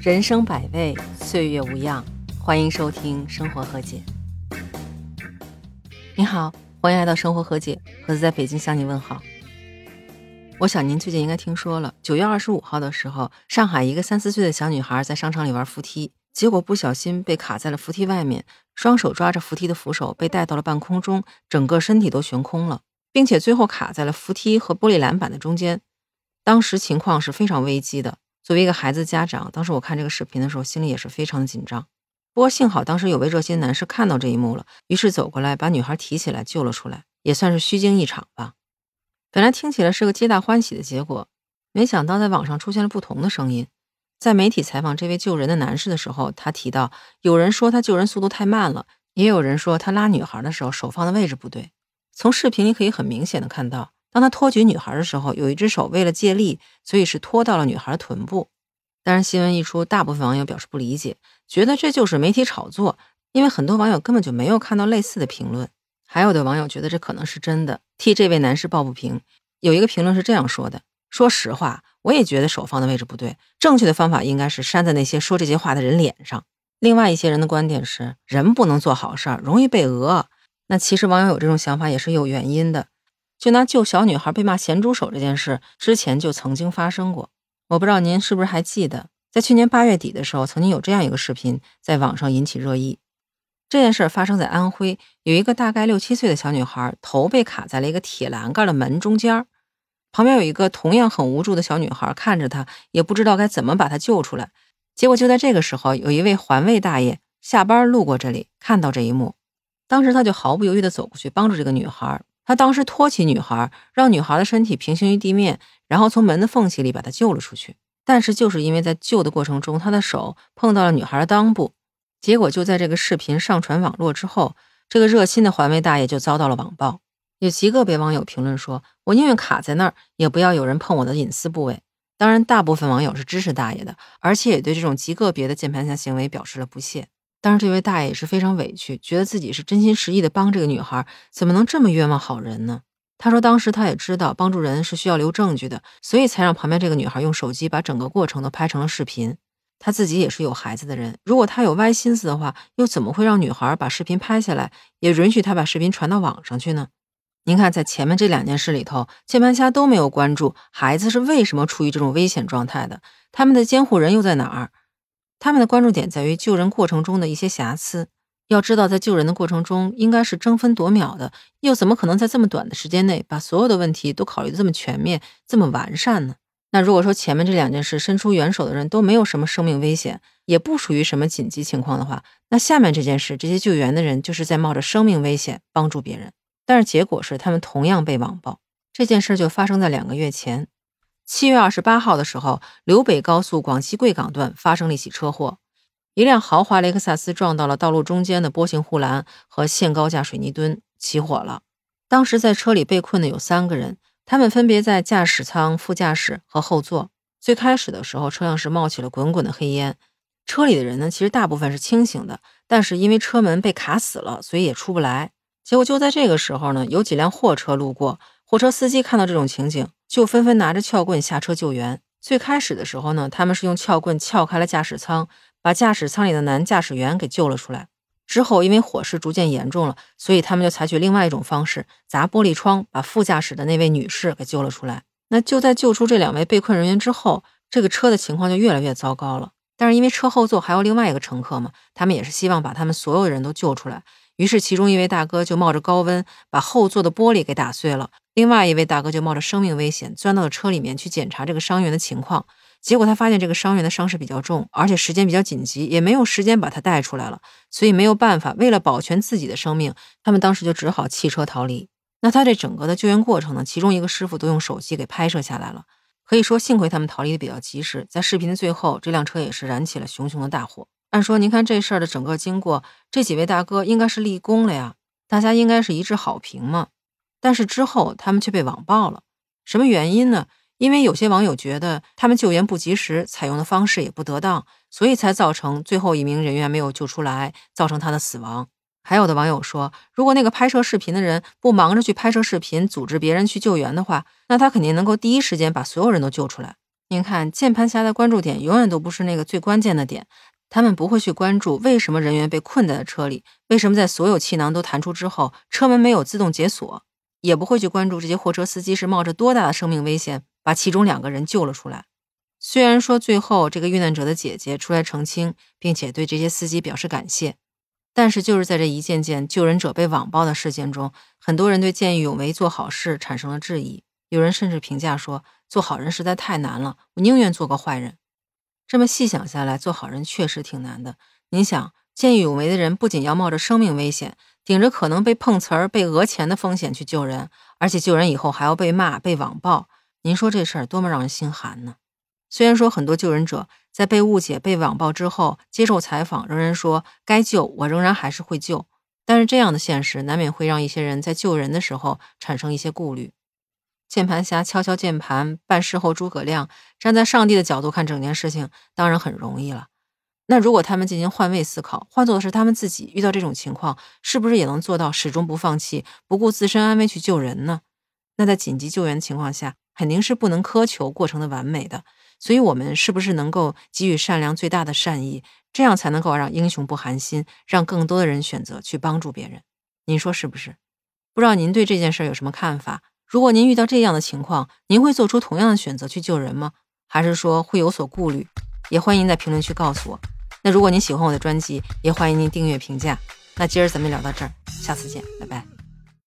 人生百味，岁月无恙。欢迎收听《生活和解》。你好，欢迎来到《生活和解》，盒子在北京向你问好。我想您最近应该听说了，九月二十五号的时候，上海一个三四岁的小女孩在商场里玩扶梯，结果不小心被卡在了扶梯外面，双手抓着扶梯的扶手被带到了半空中，整个身体都悬空了，并且最后卡在了扶梯和玻璃栏板的中间。当时情况是非常危机的。作为一个孩子家长，当时我看这个视频的时候，心里也是非常的紧张。不过幸好当时有位热心男士看到这一幕了，于是走过来把女孩提起来救了出来，也算是虚惊一场吧。本来听起来是个皆大欢喜的结果，没想到在网上出现了不同的声音。在媒体采访这位救人的男士的时候，他提到有人说他救人速度太慢了，也有人说他拉女孩的时候手放的位置不对。从视频里可以很明显的看到。当他托举女孩的时候，有一只手为了借力，所以是托到了女孩的臀部。但是新闻一出，大部分网友表示不理解，觉得这就是媒体炒作，因为很多网友根本就没有看到类似的评论。还有的网友觉得这可能是真的，替这位男士抱不平。有一个评论是这样说的：“说实话，我也觉得手放的位置不对，正确的方法应该是扇在那些说这些话的人脸上。”另外一些人的观点是：人不能做好事儿，容易被讹。那其实网友有这种想法也是有原因的。就拿救小女孩被骂咸猪手这件事，之前就曾经发生过。我不知道您是不是还记得，在去年八月底的时候，曾经有这样一个视频在网上引起热议。这件事发生在安徽，有一个大概六七岁的小女孩，头被卡在了一个铁栏杆的门中间，旁边有一个同样很无助的小女孩看着她，也不知道该怎么把她救出来。结果就在这个时候，有一位环卫大爷下班路过这里，看到这一幕，当时他就毫不犹豫地走过去帮助这个女孩。他当时托起女孩，让女孩的身体平行于地面，然后从门的缝隙里把她救了出去。但是就是因为在救的过程中，他的手碰到了女孩的裆部，结果就在这个视频上传网络之后，这个热心的环卫大爷就遭到了网暴。有极个别网友评论说：“我宁愿卡在那儿，也不要有人碰我的隐私部位。”当然，大部分网友是支持大爷的，而且也对这种极个别的键盘侠行为表示了不屑。当然，这位大爷也是非常委屈，觉得自己是真心实意的帮这个女孩，怎么能这么冤枉好人呢？他说，当时他也知道帮助人是需要留证据的，所以才让旁边这个女孩用手机把整个过程都拍成了视频。他自己也是有孩子的人，如果他有歪心思的话，又怎么会让女孩把视频拍下来，也允许他把视频传到网上去呢？您看，在前面这两件事里头，键盘侠都没有关注孩子是为什么处于这种危险状态的，他们的监护人又在哪儿？他们的关注点在于救人过程中的一些瑕疵。要知道，在救人的过程中，应该是争分夺秒的，又怎么可能在这么短的时间内把所有的问题都考虑的这么全面、这么完善呢？那如果说前面这两件事伸出援手的人都没有什么生命危险，也不属于什么紧急情况的话，那下面这件事，这些救援的人就是在冒着生命危险帮助别人，但是结果是他们同样被网暴。这件事就发生在两个月前。七月二十八号的时候，柳北高速广西贵港段发生了一起车祸，一辆豪华雷克萨斯撞到了道路中间的波形护栏和限高架水泥墩，起火了。当时在车里被困的有三个人，他们分别在驾驶舱、副驾驶和后座。最开始的时候，车辆是冒起了滚滚的黑烟，车里的人呢，其实大部分是清醒的，但是因为车门被卡死了，所以也出不来。结果就在这个时候呢，有几辆货车路过，火车司机看到这种情景。就纷纷拿着撬棍下车救援。最开始的时候呢，他们是用撬棍撬开了驾驶舱，把驾驶舱里的男驾驶员给救了出来。之后，因为火势逐渐严重了，所以他们就采取另外一种方式，砸玻璃窗，把副驾驶的那位女士给救了出来。那就在救出这两位被困人员之后，这个车的情况就越来越糟糕了。但是因为车后座还有另外一个乘客嘛，他们也是希望把他们所有人都救出来。于是，其中一位大哥就冒着高温把后座的玻璃给打碎了，另外一位大哥就冒着生命危险钻到了车里面去检查这个伤员的情况。结果他发现这个伤员的伤势比较重，而且时间比较紧急，也没有时间把他带出来了，所以没有办法，为了保全自己的生命，他们当时就只好弃车逃离。那他这整个的救援过程呢，其中一个师傅都用手机给拍摄下来了，可以说幸亏他们逃离的比较及时，在视频的最后，这辆车也是燃起了熊熊的大火。按说，您看这事儿的整个经过，这几位大哥应该是立功了呀，大家应该是一致好评嘛。但是之后他们却被网暴了，什么原因呢？因为有些网友觉得他们救援不及时，采用的方式也不得当，所以才造成最后一名人员没有救出来，造成他的死亡。还有的网友说，如果那个拍摄视频的人不忙着去拍摄视频，组织别人去救援的话，那他肯定能够第一时间把所有人都救出来。您看，键盘侠的关注点永远都不是那个最关键的点，他们不会去关注为什么人员被困在了车里，为什么在所有气囊都弹出之后，车门没有自动解锁，也不会去关注这些货车司机是冒着多大的生命危险把其中两个人救了出来。虽然说最后这个遇难者的姐姐出来澄清，并且对这些司机表示感谢，但是就是在这一件件救人者被网暴的事件中，很多人对见义勇为做好事产生了质疑。有人甚至评价说：“做好人实在太难了，我宁愿做个坏人。”这么细想下来，做好人确实挺难的。您想，见义勇为的人不仅要冒着生命危险，顶着可能被碰瓷儿、被讹钱的风险去救人，而且救人以后还要被骂、被网暴，您说这事儿多么让人心寒呢？虽然说很多救人者在被误解、被网暴之后接受采访，仍然说该救我仍然还是会救，但是这样的现实难免会让一些人在救人的时候产生一些顾虑。键盘侠敲敲键盘，办事后诸葛亮站在上帝的角度看整件事情，当然很容易了。那如果他们进行换位思考，换做的是他们自己遇到这种情况，是不是也能做到始终不放弃、不顾自身安危去救人呢？那在紧急救援情况下，肯定是不能苛求过程的完美的。所以，我们是不是能够给予善良最大的善意，这样才能够让英雄不寒心，让更多的人选择去帮助别人？您说是不是？不知道您对这件事有什么看法？如果您遇到这样的情况，您会做出同样的选择去救人吗？还是说会有所顾虑？也欢迎在评论区告诉我。那如果您喜欢我的专辑，也欢迎您订阅评价。那今儿咱们聊到这儿，下次见，拜拜。